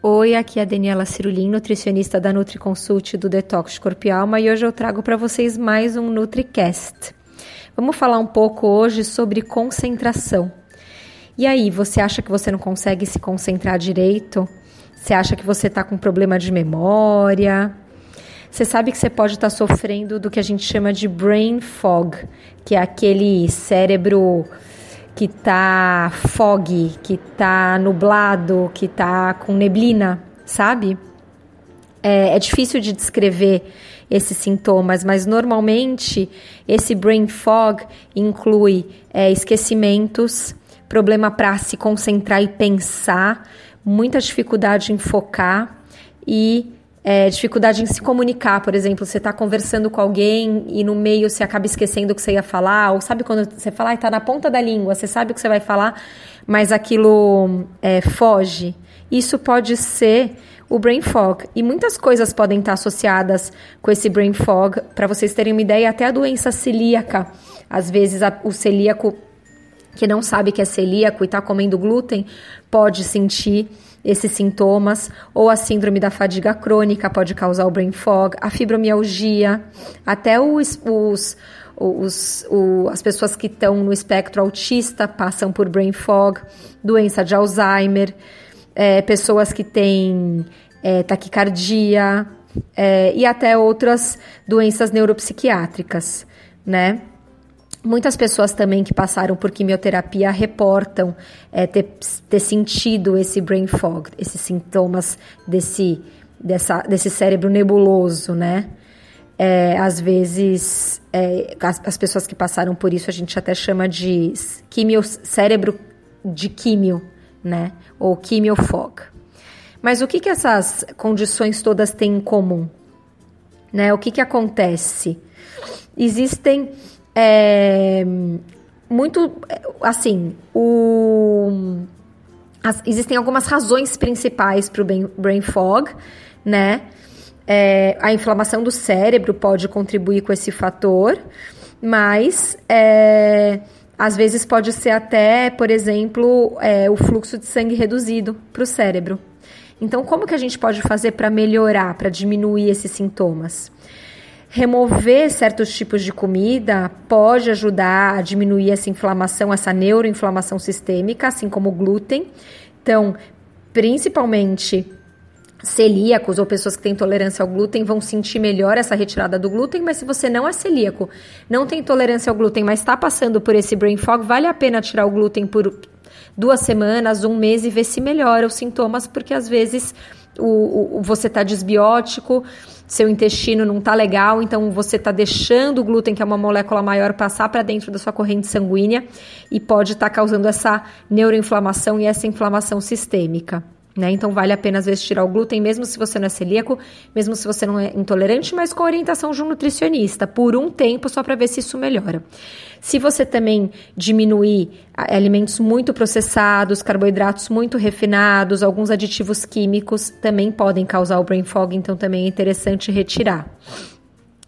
Oi, aqui é a Daniela Cirulim, nutricionista da NutriConsult do Detox Corpo e Alma, e hoje eu trago para vocês mais um NutriCast. Vamos falar um pouco hoje sobre concentração. E aí, você acha que você não consegue se concentrar direito? Você acha que você está com problema de memória? Você sabe que você pode estar tá sofrendo do que a gente chama de brain fog, que é aquele cérebro que tá fog, que tá nublado, que tá com neblina, sabe? É, é difícil de descrever esses sintomas, mas normalmente esse brain fog inclui é, esquecimentos, problema para se concentrar e pensar, muita dificuldade em focar e é, dificuldade em se comunicar, por exemplo, você está conversando com alguém e no meio você acaba esquecendo o que você ia falar, ou sabe quando você fala, está na ponta da língua, você sabe o que você vai falar, mas aquilo é, foge. Isso pode ser o brain fog. E muitas coisas podem estar associadas com esse brain fog. Para vocês terem uma ideia, até a doença celíaca. Às vezes, a, o celíaco que não sabe que é celíaco e está comendo glúten pode sentir esses sintomas, ou a síndrome da fadiga crônica pode causar o brain fog, a fibromialgia, até os, os, os, os as pessoas que estão no espectro autista passam por brain fog, doença de Alzheimer, é, pessoas que têm é, taquicardia é, e até outras doenças neuropsiquiátricas, né? Muitas pessoas também que passaram por quimioterapia reportam é, ter, ter sentido esse brain fog, esses sintomas desse, dessa, desse cérebro nebuloso, né? É, às é, as, as, pessoas que passaram por isso a gente até chama de quimio, cérebro de químio, né? Ou quimiofog. Mas o que, que essas condições todas têm em comum? Né? O que, que acontece? Existem é, muito assim, o, as, existem algumas razões principais para o brain, fog, né? É, a inflamação do cérebro pode contribuir com esse fator, mas é, às vezes pode ser até, por exemplo, é, o fluxo de sangue reduzido para o cérebro. Então, como que a gente pode fazer para melhorar, para diminuir esses sintomas? Remover certos tipos de comida pode ajudar a diminuir essa inflamação, essa neuroinflamação sistêmica, assim como o glúten. Então, principalmente celíacos ou pessoas que têm intolerância ao glúten vão sentir melhor essa retirada do glúten, mas se você não é celíaco, não tem intolerância ao glúten, mas está passando por esse brain fog, vale a pena tirar o glúten por duas semanas, um mês e ver se melhora os sintomas, porque às vezes o, o você está desbiótico, seu intestino não está legal, então você está deixando o glúten, que é uma molécula maior, passar para dentro da sua corrente sanguínea e pode estar tá causando essa neuroinflamação e essa inflamação sistêmica. Né? Então vale a pena às vezes tirar o glúten, mesmo se você não é celíaco, mesmo se você não é intolerante, mas com orientação de um nutricionista, por um tempo, só para ver se isso melhora. Se você também diminuir alimentos muito processados, carboidratos muito refinados, alguns aditivos químicos também podem causar o brain fog, então também é interessante retirar.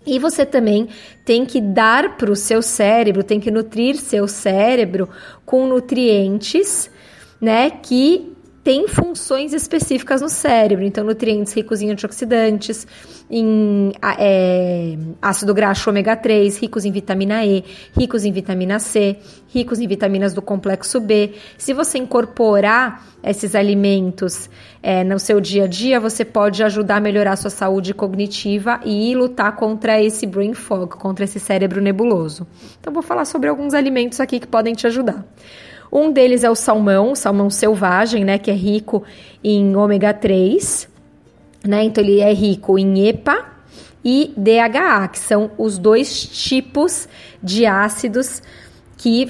E você também tem que dar para o seu cérebro, tem que nutrir seu cérebro com nutrientes, né, que tem funções específicas no cérebro, então nutrientes ricos em antioxidantes, em é, ácido graxo ômega 3, ricos em vitamina E, ricos em vitamina C, ricos em vitaminas do complexo B. Se você incorporar esses alimentos é, no seu dia a dia, você pode ajudar a melhorar a sua saúde cognitiva e lutar contra esse brain fog, contra esse cérebro nebuloso. Então, vou falar sobre alguns alimentos aqui que podem te ajudar. Um deles é o salmão, salmão selvagem, né, que é rico em ômega 3, né? Então ele é rico em EPA e DHA, que são os dois tipos de ácidos que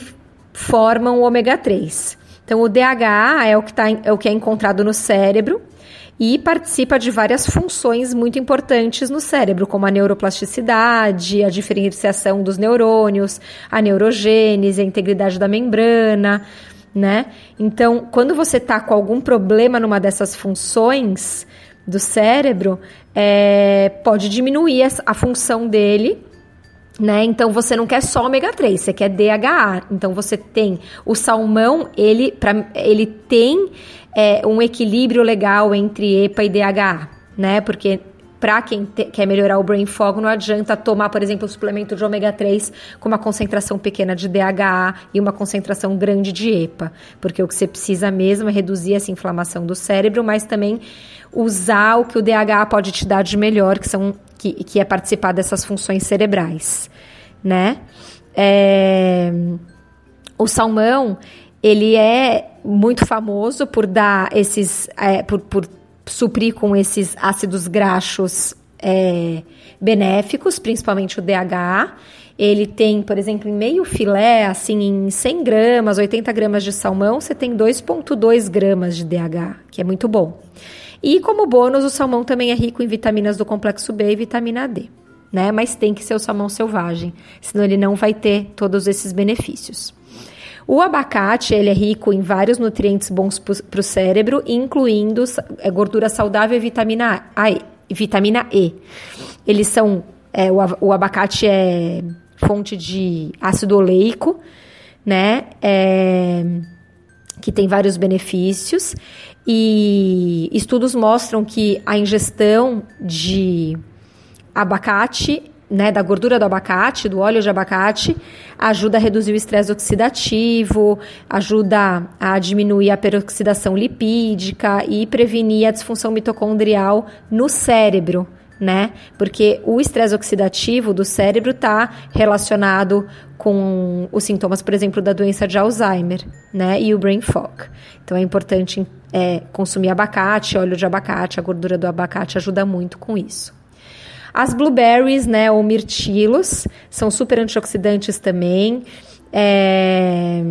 formam o ômega 3. Então, o DHA é o que, tá, é o que é encontrado no cérebro e participa de várias funções muito importantes no cérebro, como a neuroplasticidade, a diferenciação dos neurônios, a neurogênese, a integridade da membrana, né? Então, quando você está com algum problema numa dessas funções do cérebro, é, pode diminuir a função dele né? Então você não quer só ômega 3, você quer DHA. Então você tem o salmão, ele, pra, ele tem é, um equilíbrio legal entre EPA e DHA, né? Porque para quem te, quer melhorar o brain fog, não adianta tomar, por exemplo, um suplemento de ômega 3 com uma concentração pequena de DHA e uma concentração grande de EPA, porque o que você precisa mesmo é reduzir essa inflamação do cérebro, mas também usar o que o DHA pode te dar de melhor, que são que, que é participar dessas funções cerebrais, né? É, o salmão ele é muito famoso por dar esses, é, por, por suprir com esses ácidos graxos é, benéficos, principalmente o DHA. Ele tem, por exemplo, em meio filé, assim, em 100 gramas, 80 gramas de salmão, você tem 2,2 gramas de DHA, que é muito bom. E como bônus, o salmão também é rico em vitaminas do complexo B e vitamina D, né? Mas tem que ser o salmão selvagem, senão ele não vai ter todos esses benefícios. O abacate ele é rico em vários nutrientes bons para o cérebro, incluindo é, gordura saudável e vitamina A, vitamina E. Eles são é, o, o, abacate é fonte de ácido oleico, né? É, que tem vários benefícios e estudos mostram que a ingestão de abacate né, da gordura do abacate, do óleo de abacate, ajuda a reduzir o estresse oxidativo, ajuda a diminuir a peroxidação lipídica e prevenir a disfunção mitocondrial no cérebro, né? Porque o estresse oxidativo do cérebro está relacionado com os sintomas, por exemplo, da doença de Alzheimer, né? E o brain fog. Então é importante é, consumir abacate, óleo de abacate, a gordura do abacate ajuda muito com isso. As blueberries, né, ou mirtilos, são super antioxidantes também. É,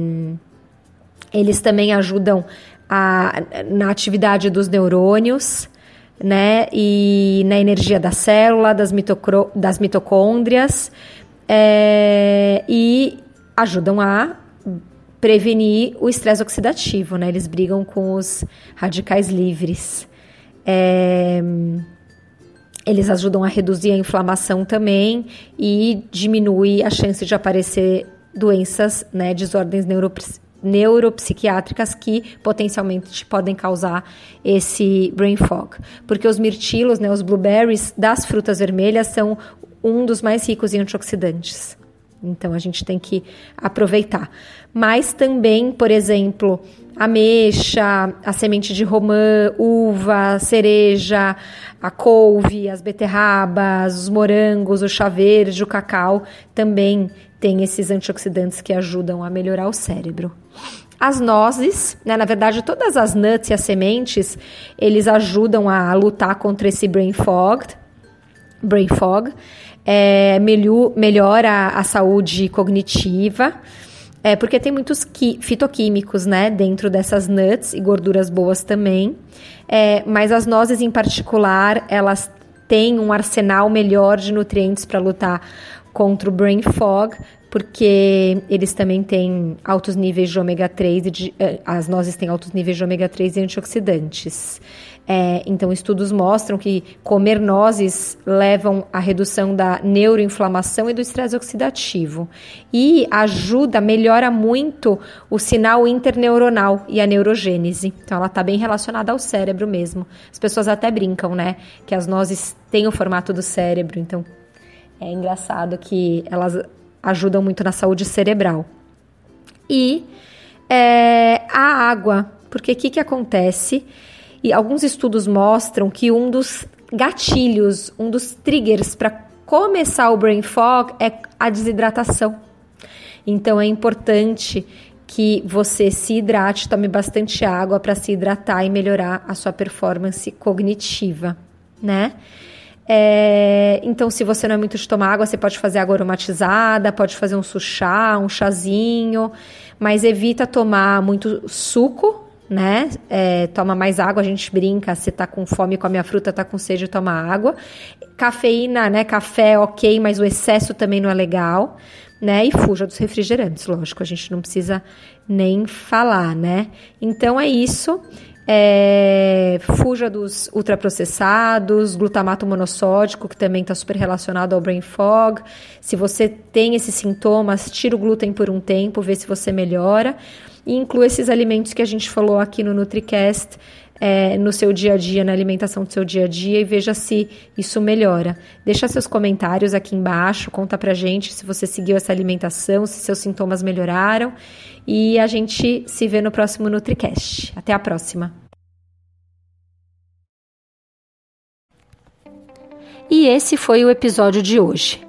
eles também ajudam a, na atividade dos neurônios, né, e na energia da célula, das, mitocro, das mitocôndrias, é, e ajudam a prevenir o estresse oxidativo, né? Eles brigam com os radicais livres. É, eles ajudam a reduzir a inflamação também e diminui a chance de aparecer doenças, né, desordens neuropsiquiátricas que potencialmente podem causar esse brain fog. Porque os mirtilos, né, os blueberries das frutas vermelhas são um dos mais ricos em antioxidantes. Então a gente tem que aproveitar. Mas também, por exemplo, ameixa, a semente de romã, uva, cereja, a couve, as beterrabas, os morangos, o chá verde, o cacau, também tem esses antioxidantes que ajudam a melhorar o cérebro. As nozes, né, na verdade, todas as nuts e as sementes, eles ajudam a lutar contra esse brain fog, brain fog, é, melhora a saúde cognitiva, é porque tem muitos fitoquímicos, né, dentro dessas nuts e gorduras boas também. É, mas as nozes em particular, elas têm um arsenal melhor de nutrientes para lutar contra o brain fog, porque eles também têm altos níveis de ômega 3 e de, eh, as nozes têm altos níveis de ômega 3 e antioxidantes. É, então, estudos mostram que comer nozes levam à redução da neuroinflamação e do estresse oxidativo. E ajuda, melhora muito o sinal interneuronal e a neurogênese. Então, ela está bem relacionada ao cérebro mesmo. As pessoas até brincam, né? Que as nozes têm o formato do cérebro. Então, é engraçado que elas ajudam muito na saúde cerebral. E é, a água, porque o que, que acontece? E alguns estudos mostram que um dos gatilhos, um dos triggers para começar o brain fog é a desidratação. Então é importante que você se hidrate, tome bastante água para se hidratar e melhorar a sua performance cognitiva, né? É, então, se você não é muito de tomar água, você pode fazer água aromatizada, pode fazer um suchá, um chazinho, mas evita tomar muito suco, né? É, toma mais água, a gente brinca, você tá com fome com a fruta, tá com sede, toma água. Cafeína, né? Café, ok, mas o excesso também não é legal, né? E fuja dos refrigerantes, lógico, a gente não precisa nem falar, né? Então é isso. É, fuja dos ultraprocessados, glutamato monossódico, que também está super relacionado ao brain fog. Se você tem esses sintomas, tira o glúten por um tempo, vê se você melhora. E inclua esses alimentos que a gente falou aqui no NutriCast é, no seu dia a dia, na alimentação do seu dia a dia e veja se isso melhora. Deixa seus comentários aqui embaixo, conta pra gente se você seguiu essa alimentação, se seus sintomas melhoraram e a gente se vê no próximo NutriCast. Até a próxima! E esse foi o episódio de hoje.